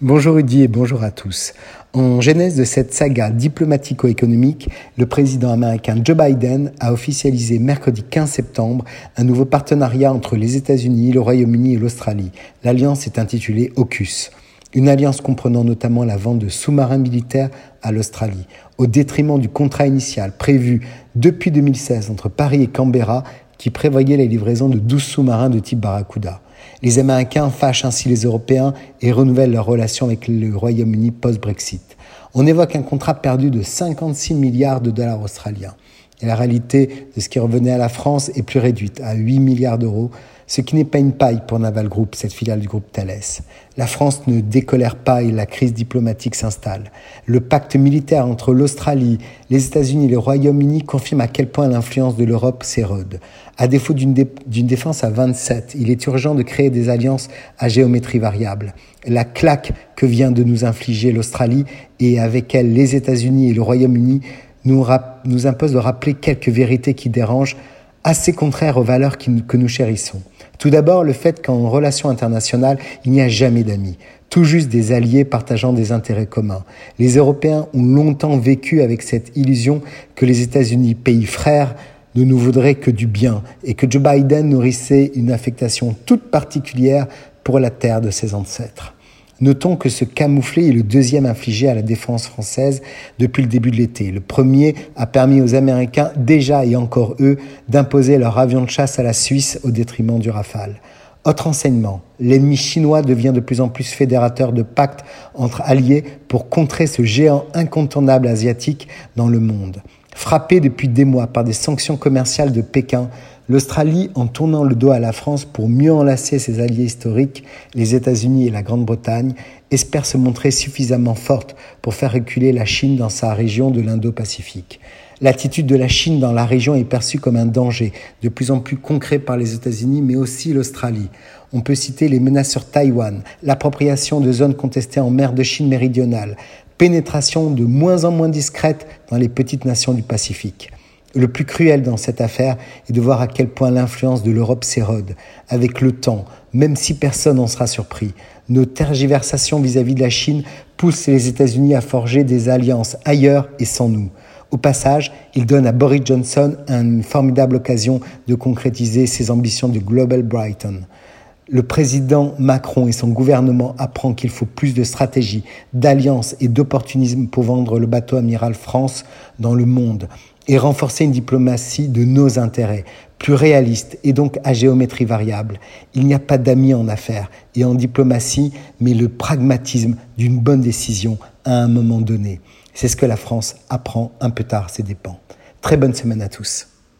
Bonjour Rudy et bonjour à tous. En genèse de cette saga diplomatico-économique, le président américain Joe Biden a officialisé mercredi 15 septembre un nouveau partenariat entre les États-Unis, le Royaume-Uni et l'Australie. L'alliance est intitulée AUKUS. Une alliance comprenant notamment la vente de sous-marins militaires à l'Australie, au détriment du contrat initial prévu depuis 2016 entre Paris et Canberra qui prévoyait la livraison de 12 sous-marins de type Barracuda. Les Américains fâchent ainsi les Européens et renouvellent leurs relations avec le Royaume-Uni post-Brexit. On évoque un contrat perdu de 56 milliards de dollars australiens. Et la réalité de ce qui revenait à la France est plus réduite, à 8 milliards d'euros, ce qui n'est pas une paille pour Naval Group, cette filiale du groupe Thales. La France ne décolère pas et la crise diplomatique s'installe. Le pacte militaire entre l'Australie, les États-Unis et le Royaume-Uni confirme à quel point l'influence de l'Europe s'érode. À défaut d'une défense à 27, il est urgent de créer des alliances à géométrie variable. La claque que vient de nous infliger l'Australie et avec elle les États-Unis et le Royaume-Uni nous, nous impose de rappeler quelques vérités qui dérangent, assez contraires aux valeurs que nous chérissons. Tout d'abord, le fait qu'en relation internationale, il n'y a jamais d'amis, tout juste des alliés partageant des intérêts communs. Les Européens ont longtemps vécu avec cette illusion que les États-Unis, pays frères, ne nous voudraient que du bien et que Joe Biden nourrissait une affectation toute particulière pour la terre de ses ancêtres. Notons que ce camouflet est le deuxième infligé à la défense française depuis le début de l'été. Le premier a permis aux Américains, déjà et encore eux, d'imposer leur avion de chasse à la Suisse au détriment du Rafale. Autre enseignement, l'ennemi chinois devient de plus en plus fédérateur de pactes entre alliés pour contrer ce géant incontournable asiatique dans le monde. Frappé depuis des mois par des sanctions commerciales de Pékin, l'Australie, en tournant le dos à la France pour mieux enlacer ses alliés historiques, les États-Unis et la Grande-Bretagne, espère se montrer suffisamment forte pour faire reculer la Chine dans sa région de l'Indo-Pacifique. L'attitude de la Chine dans la région est perçue comme un danger, de plus en plus concret par les États-Unis, mais aussi l'Australie. On peut citer les menaces sur Taïwan, l'appropriation de zones contestées en mer de Chine méridionale, pénétration de moins en moins discrète dans les petites nations du Pacifique. Le plus cruel dans cette affaire est de voir à quel point l'influence de l'Europe s'érode. Avec le temps, même si personne n'en sera surpris, nos tergiversations vis-à-vis de la Chine poussent les États-Unis à forger des alliances ailleurs et sans nous. Au passage, il donne à Boris Johnson une formidable occasion de concrétiser ses ambitions de Global Brighton. Le président Macron et son gouvernement apprennent qu'il faut plus de stratégie, d'alliance et d'opportunisme pour vendre le bateau amiral France dans le monde et renforcer une diplomatie de nos intérêts, plus réaliste et donc à géométrie variable. Il n'y a pas d'amis en affaires et en diplomatie, mais le pragmatisme d'une bonne décision à un moment donné. C'est ce que la France apprend un peu tard, ses dépens. Très bonne semaine à tous.